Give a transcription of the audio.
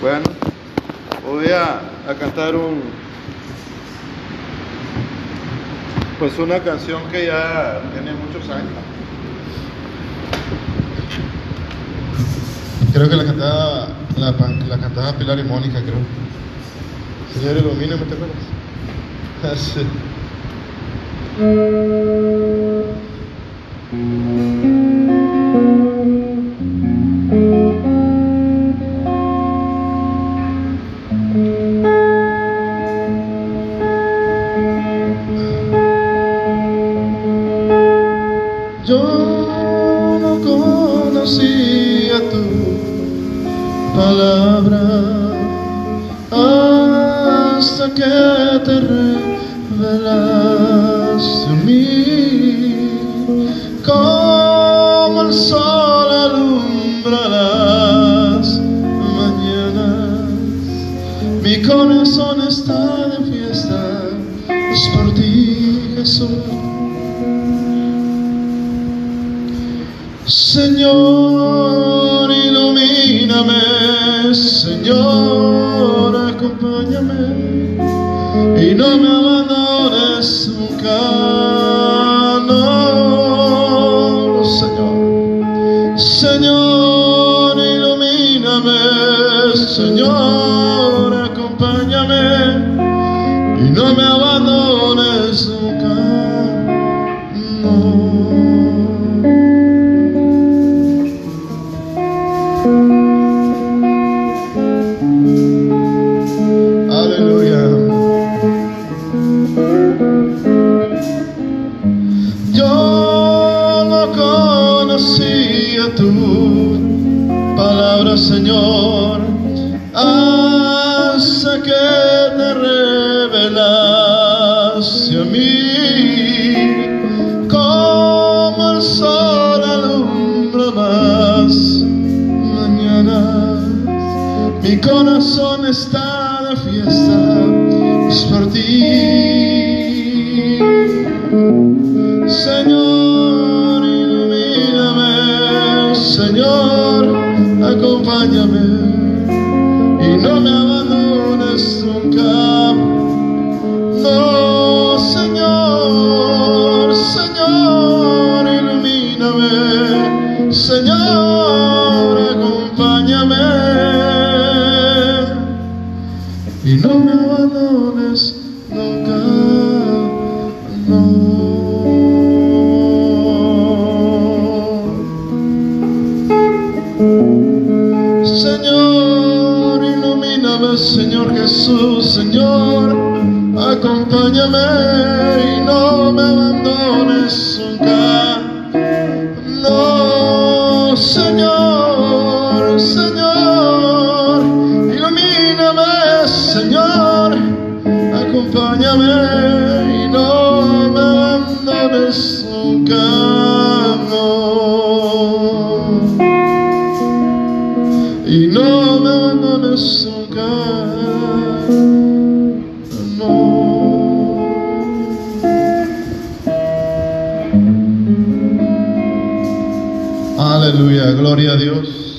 Bueno, voy a, a cantar un pues una canción que ya tiene muchos años. Creo que la cantaba la, la cantaba Pilar y Mónica, creo. Señor, ilumíname, ¿te acuerdas? Ah, sí. Palabra hasta que te revelaste en mí. Como el sol alumbra las mañanas mi corazón está de fiesta es por ti Jesús. Señor, ilumíname, Señor, acompáñame y no me abandones nunca, no, Señor. Señor, ilumíname, Señor, acompáñame y no me abandones conocía tu palabra, Señor, hasta que te revelaste a mí como el sol alumbra más mañanas. Mi corazón está de fiesta, es por ti. Y no me abandones nunca. No, Señor, Señor, ilumíname, Señor, acompáñame y no me abandones nunca. Señor Jesús, Señor, acompáñame y no me abandones nunca. No, Señor, Señor, ilumíname, Señor, acompáñame y no me abandones nunca. No. Y no me abandones. Aleluya, gloria a Dios.